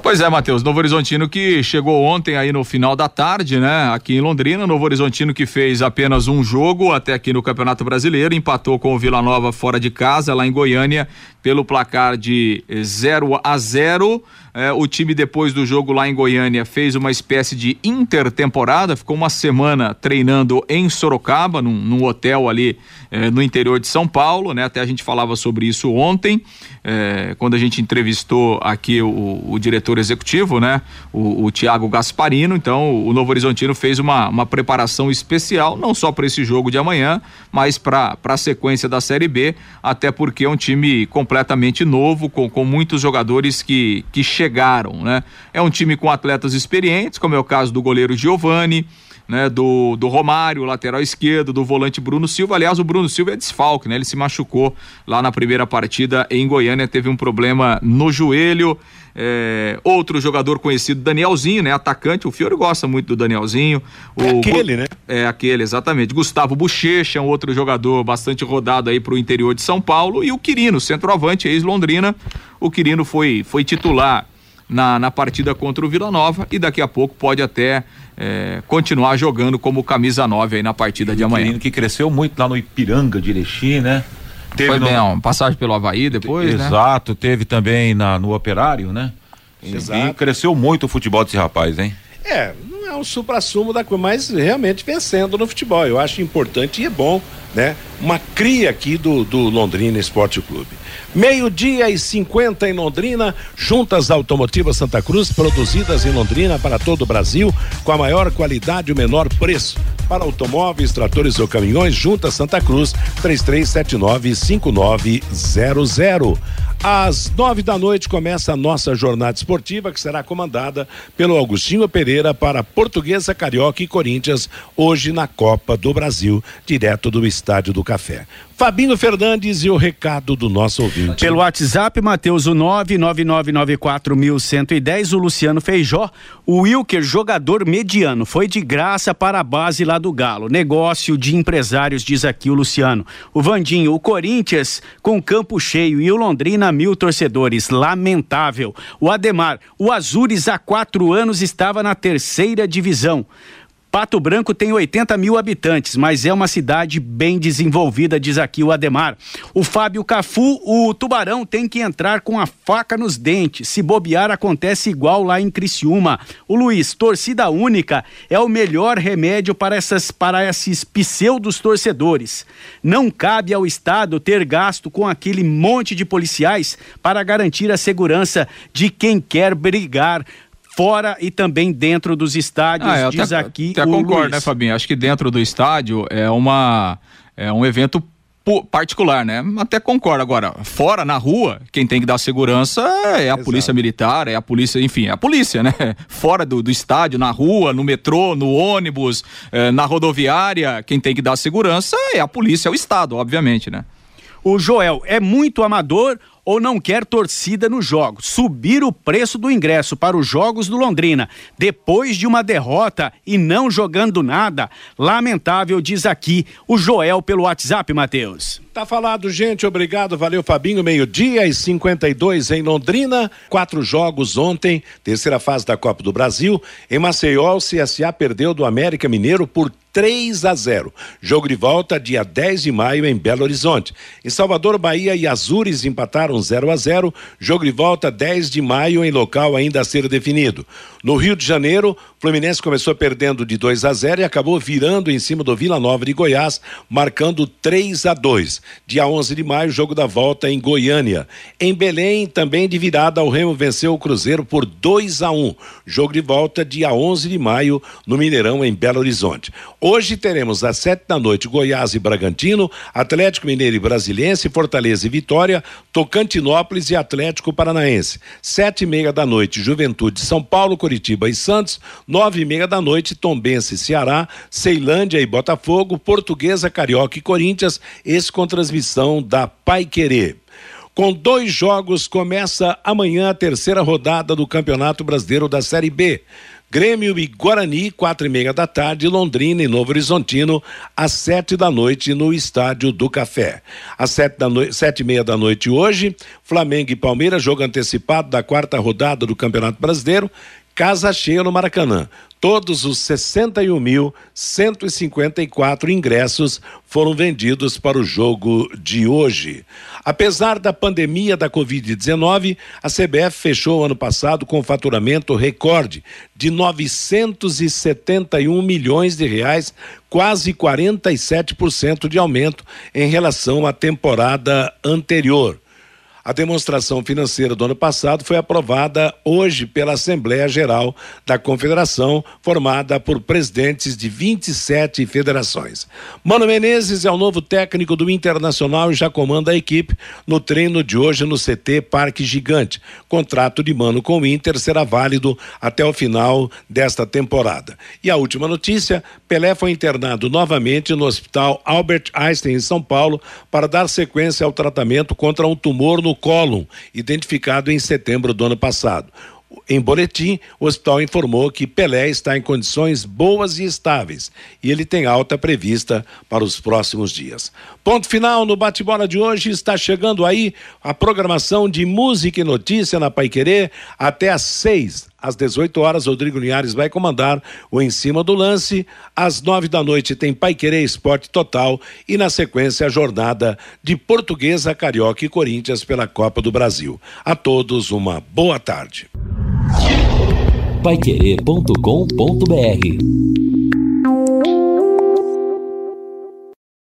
Pois é, Matheus, Novo Horizontino que chegou ontem aí no final da tarde, né? Aqui em Londrina, Novo Horizontino que fez apenas um jogo até aqui no Campeonato Brasileiro, empatou com o Vila Nova fora de casa, lá em Goiânia, pelo placar de 0 a 0. É, o time, depois do jogo lá em Goiânia, fez uma espécie de intertemporada, ficou uma semana treinando em Sorocaba, num, num hotel ali é, no interior de São Paulo, né? Até a gente falava sobre isso ontem, é, quando a gente entrevistou aqui o, o diretor executivo, né? O, o Tiago Gasparino. Então, o Novo Horizontino fez uma, uma preparação especial, não só para esse jogo de amanhã, mas para a sequência da Série B, até porque é um time completamente novo, com, com muitos jogadores que, que chegaram, né? É um time com atletas experientes, como é o caso do goleiro Giovani, né, do, do Romário, lateral esquerdo, do volante Bruno Silva. Aliás, o Bruno Silva é desfalque, né? Ele se machucou lá na primeira partida em Goiânia, teve um problema no joelho. É, outro jogador conhecido, Danielzinho, né? Atacante. O Fiore gosta muito do Danielzinho. O, é aquele, né? É aquele, exatamente. Gustavo Bochecha, um outro jogador bastante rodado aí para o interior de São Paulo. E o Quirino, centroavante, ex-Londrina. O Quirino foi, foi titular na, na partida contra o Vila Nova e daqui a pouco pode até é, continuar jogando como camisa 9 aí na partida e de amanhã. Que cresceu muito lá no Ipiranga de Erechim, né? Teve Foi no... bem, ó, passagem pelo Havaí depois, né? Exato, né? teve também na, no Operário, né? Exato. E cresceu muito o futebol desse rapaz, hein? É, é um supra-sumo da coisa, mas realmente vencendo no futebol. Eu acho importante e é bom, né? Uma cria aqui do, do Londrina Esporte Clube. Meio-dia e 50 em Londrina, juntas automotivas Santa Cruz, produzidas em Londrina para todo o Brasil, com a maior qualidade e o menor preço. Para automóveis, tratores ou caminhões, juntas Santa Cruz, 3379-5900. Às nove da noite começa a nossa jornada esportiva, que será comandada pelo Augustinho Pereira para Portuguesa, Carioca e Corinthians, hoje na Copa do Brasil, direto do Estádio do Café. Fabinho Fernandes e o recado do nosso ouvinte. Pelo WhatsApp, Matheus, o 99994110, o Luciano Feijó, o Wilker, jogador mediano, foi de graça para a base lá do Galo. Negócio de empresários, diz aqui o Luciano. O Vandinho, o Corinthians com campo cheio e o Londrina mil torcedores. Lamentável. O Ademar, o Azures há quatro anos estava na terceira divisão. Pato Branco tem 80 mil habitantes, mas é uma cidade bem desenvolvida, diz aqui o Ademar. O Fábio Cafu, o Tubarão tem que entrar com a faca nos dentes. Se bobear, acontece igual lá em Criciúma. O Luiz, torcida única é o melhor remédio para, essas, para esses pseudos torcedores. Não cabe ao Estado ter gasto com aquele monte de policiais para garantir a segurança de quem quer brigar fora e também dentro dos estádios, ah, diz até, aqui até o concordo, Luiz. né, Fabinho? Acho que dentro do estádio é uma é um evento particular, né? Até concordo. Agora, fora, na rua, quem tem que dar segurança é a Exato. polícia militar, é a polícia, enfim, é a polícia, né? Fora do, do estádio, na rua, no metrô, no ônibus, eh, na rodoviária, quem tem que dar segurança é a polícia, é o Estado, obviamente, né? O Joel é muito amador ou não quer torcida no jogo. Subir o preço do ingresso para os jogos do Londrina depois de uma derrota e não jogando nada, lamentável, diz aqui o Joel pelo WhatsApp, Matheus. Tá falado, gente. Obrigado. Valeu, Fabinho. Meio-dia e 52 em Londrina. Quatro jogos ontem, terceira fase da Copa do Brasil. Em Maceió, o CSA perdeu do América Mineiro por 3 a 0. Jogo de volta dia 10 de maio em Belo Horizonte. Em Salvador, Bahia e Azures empataram 0 a 0. Jogo de volta 10 de maio em local ainda a ser definido. No Rio de Janeiro, Fluminense começou perdendo de 2 a 0 e acabou virando em cima do Vila Nova de Goiás, marcando 3 a 2. Dia 11 de maio, jogo da volta em Goiânia. Em Belém, também de virada, o Remo venceu o Cruzeiro por 2 a 1. Jogo de volta dia 11 de maio no Mineirão em Belo Horizonte. Hoje teremos às sete da noite Goiás e Bragantino, Atlético Mineiro e Brasiliense, Fortaleza e Vitória, Tocantinópolis e Atlético Paranaense. Sete e meia da noite Juventude São Paulo, Curitiba e Santos. Nove e meia da noite Tombense Ceará, Ceilândia e Botafogo, Portuguesa, Carioca e Corinthians. Esse com transmissão da Pai Querer. Com dois jogos, começa amanhã a terceira rodada do Campeonato Brasileiro da Série B. Grêmio e Guarani, quatro e meia da tarde, Londrina e Novo Horizontino, às sete da noite no Estádio do Café. Às sete, da no... sete e meia da noite hoje, Flamengo e Palmeiras, jogo antecipado da quarta rodada do Campeonato Brasileiro, casa cheia no Maracanã. Todos os 61.154 ingressos foram vendidos para o jogo de hoje. Apesar da pandemia da Covid-19, a CBF fechou ano passado com faturamento recorde de 971 milhões de reais, quase 47% de aumento em relação à temporada anterior. A demonstração financeira do ano passado foi aprovada hoje pela Assembleia Geral da Confederação, formada por presidentes de 27 federações. Mano Menezes é o novo técnico do Internacional e já comanda a equipe no treino de hoje no CT Parque Gigante. Contrato de Mano com o Inter será válido até o final desta temporada. E a última notícia: Pelé foi internado novamente no Hospital Albert Einstein em São Paulo para dar sequência ao tratamento contra um tumor no cólon, identificado em setembro do ano passado. Em boletim, o hospital informou que Pelé está em condições boas e estáveis e ele tem alta prevista para os próximos dias. Ponto final no bate-bola de hoje. Está chegando aí a programação de música e notícia na Paiquerê até às seis. Às 18 horas, Rodrigo Linhares vai comandar o Em Cima do Lance. Às nove da noite tem Paiquerê Esporte Total e na sequência a jornada de Portuguesa, Carioca e Corinthians pela Copa do Brasil. A todos uma boa tarde. Paiquerê.com.br